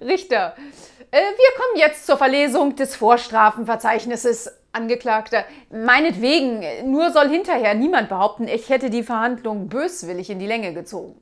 Richter, äh, wir kommen jetzt zur Verlesung des Vorstrafenverzeichnisses. Angeklagter, meinetwegen, nur soll hinterher niemand behaupten, ich hätte die Verhandlung böswillig in die Länge gezogen.